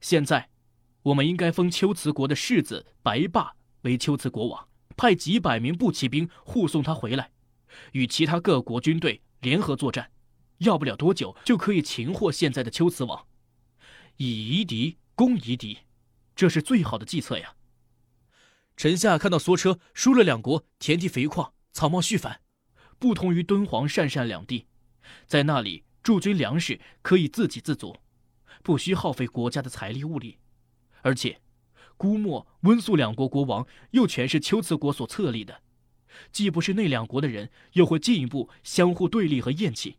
现在，我们应该封龟兹国的世子白霸为龟兹国王，派几百名步骑兵护送他回来，与其他各国军队联合作战，要不了多久就可以擒获现在的龟兹王。以夷敌攻夷敌，这是最好的计策呀。臣下看到梭车输了两国，田地肥旷，草茂絮繁，不同于敦煌、鄯善两地，在那里驻军粮食可以自给自足。不需耗费国家的财力物力，而且，估墨、温宿两国国王又全是龟兹国所册立的，既不是那两国的人，又会进一步相互对立和厌弃。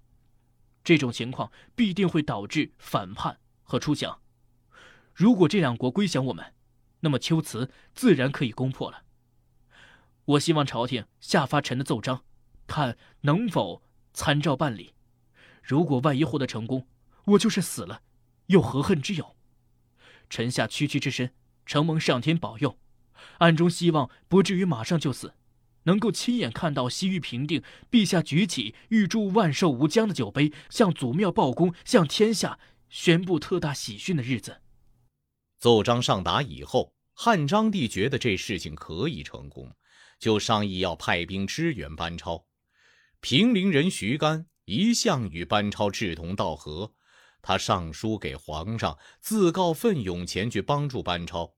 这种情况必定会导致反叛和出降。如果这两国归降我们，那么龟兹自然可以攻破了。我希望朝廷下发臣的奏章，看能否参照办理。如果万一获得成功，我就是死了。又何恨之有？臣下区区之身，承蒙上天保佑，暗中希望不至于马上就死，能够亲眼看到西域平定，陛下举起“预祝万寿无疆”的酒杯，向祖庙报功，向天下宣布特大喜讯的日子。奏章上达以后，汉章帝觉得这事情可以成功，就商议要派兵支援班超。平陵人徐干一向与班超志同道合。他上书给皇上，自告奋勇前去帮助班超。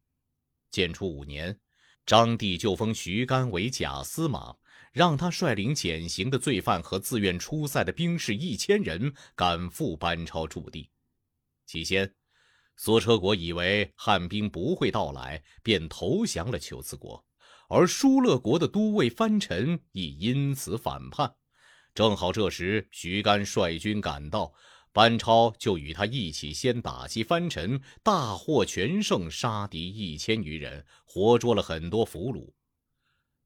建初五年，张帝就封徐干为假司马，让他率领减刑的罪犯和自愿出塞的兵士一千人赶赴班超驻地。起先，索车国以为汉兵不会到来，便投降了龟兹国，而疏勒国的都尉藩臣亦因此反叛。正好这时，徐干率军赶到。班超就与他一起先打击藩臣，大获全胜，杀敌一千余人，活捉了很多俘虏。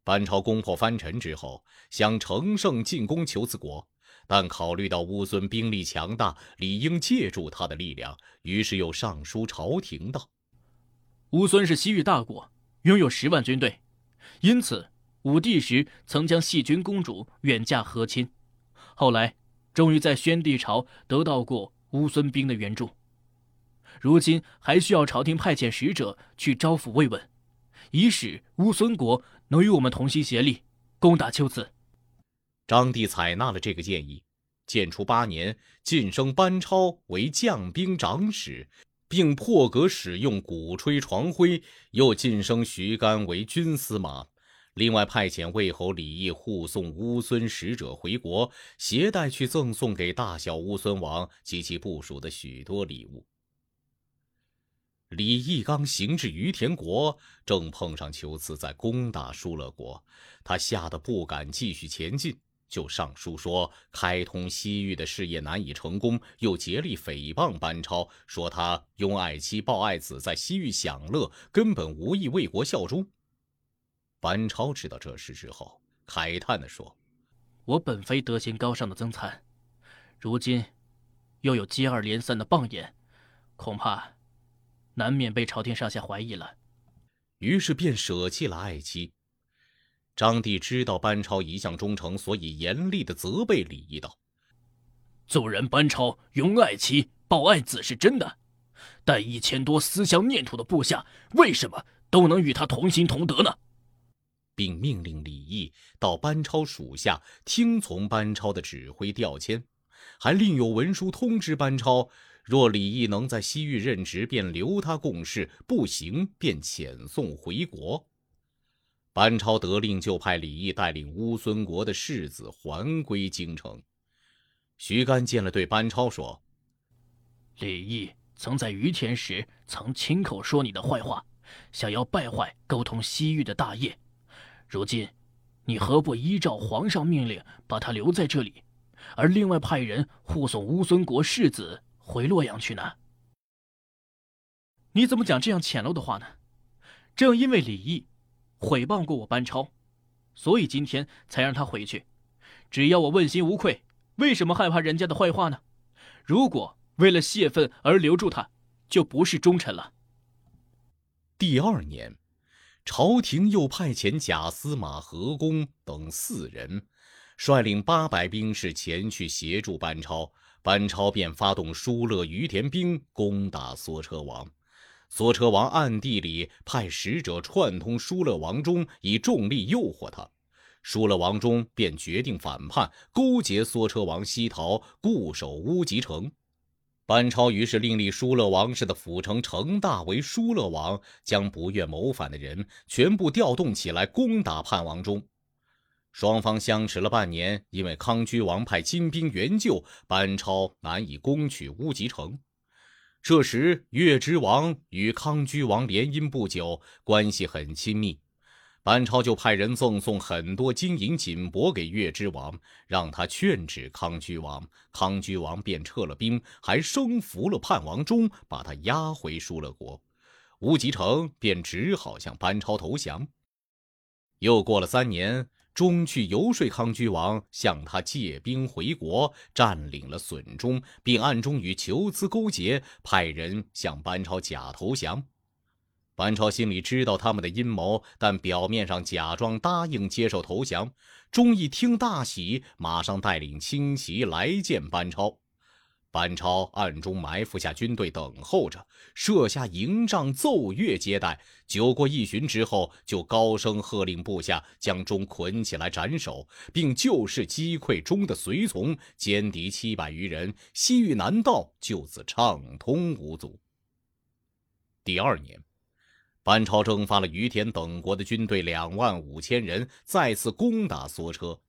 班超攻破藩臣之后，想乘胜进攻求子国，但考虑到乌孙兵力强大，理应借助他的力量，于是又上书朝廷道：“乌孙是西域大国，拥有十万军队，因此武帝时曾将细君公主远嫁和亲，后来。”终于在宣帝朝得到过乌孙兵的援助，如今还需要朝廷派遣使者去招抚慰问，以使乌孙国能与我们同心协力攻打龟兹。张帝采纳了这个建议，建初八年晋升班超为将兵长史，并破格使用鼓吹床徽，又晋升徐干为军司马。另外派遣魏侯李毅护送乌孙使者回国，携带去赠送给大小乌孙王及其部属的许多礼物。李毅刚行至于田国，正碰上求次在攻打疏勒国，他吓得不敢继续前进，就上书说开通西域的事业难以成功，又竭力诽谤班超，说他拥爱妻抱爱子，在西域享乐，根本无意为国效忠。班超知道这事之后，慨叹地说：“我本非德行高尚的曾参，如今又有接二连三的谤言，恐怕难免被朝廷上下怀疑了。”于是便舍弃了爱妻。张帝知道班超一向忠诚，所以严厉地责备李毅道：“纵然班超拥爱妻、抱爱子是真的，但一千多思乡念土的部下，为什么都能与他同心同德呢？”并命令李毅到班超属下听从班超的指挥调迁，还另有文书通知班超：若李毅能在西域任职，便留他共事；不行，便遣送回国。班超得令，就派李毅带领乌孙国的世子还归京城。徐干见了，对班超说：“李毅曾在于田时，曾亲口说你的坏话，想要败坏沟通西域的大业。”如今，你何不依照皇上命令把他留在这里，而另外派人护送乌孙国世子回洛阳去呢？你怎么讲这样浅陋的话呢？正因为李毅毁谤过我班超，所以今天才让他回去。只要我问心无愧，为什么害怕人家的坏话呢？如果为了泄愤而留住他，就不是忠臣了。第二年。朝廷又派遣假司马何公等四人，率领八百兵士前去协助班超。班超便发动疏勒于田兵攻打梭车王。梭车王暗地里派使者串通疏勒王忠，以重力诱惑他。疏勒王忠便决定反叛，勾结梭车王西逃，固守乌吉城。班超于是另立疏勒王氏的辅城成大为疏勒王，将不愿谋反的人全部调动起来攻打叛王忠。双方相持了半年，因为康居王派精兵援救，班超难以攻取乌吉城。这时，月之王与康居王联姻不久，关系很亲密。班超就派人赠送很多金银锦帛给月之王，让他劝止康居王。康居王便撤了兵，还升服了叛王忠，把他押回疏勒国。乌吉城便只好向班超投降。又过了三年，忠去游说康居王，向他借兵回国，占领了损中，并暗中与求资勾结，派人向班超假投降。班超心里知道他们的阴谋，但表面上假装答应接受投降。钟一听大喜，马上带领轻骑来见班超。班超暗中埋伏下军队，等候着，设下营帐，奏乐接待。酒过一巡之后，就高声喝令部下将钟捆起来斩首，并就是击溃钟的随从，歼敌七百余人，西域南道就此畅通无阻。第二年。班超征发了于田等国的军队两万五千人，再次攻打梭车，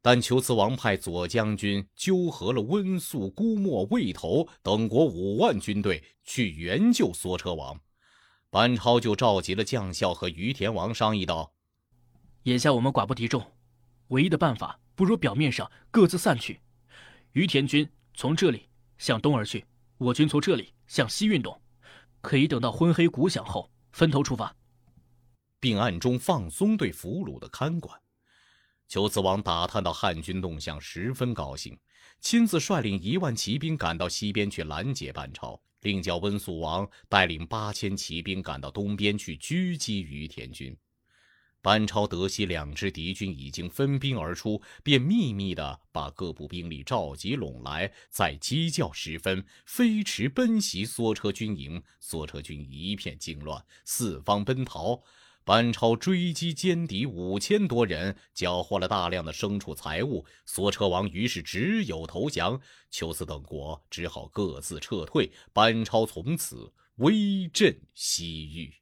但求慈王派左将军纠合了温宿、姑墨、魏头等国五万军队去援救梭车王。班超就召集了将校和于田王商议道：“眼下我们寡不敌众，唯一的办法不如表面上各自散去，于田军从这里向东而去，我军从这里向西运动，可以等到昏黑鼓响后。”分头出发，并暗中放松对俘虏的看管。求子王打探到汉军动向，十分高兴，亲自率领一万骑兵赶到西边去拦截班超，另叫温宿王带领八千骑兵赶到东边去狙击于田军。班超得悉两支敌军已经分兵而出，便秘密地把各部兵力召集拢来，在鸡叫时分飞驰奔袭梭车军营。梭车军一片惊乱，四方奔逃。班超追击歼敌五千多人，缴获了大量的牲畜财物。梭车王于是只有投降，求斯等国只好各自撤退。班超从此威震西域。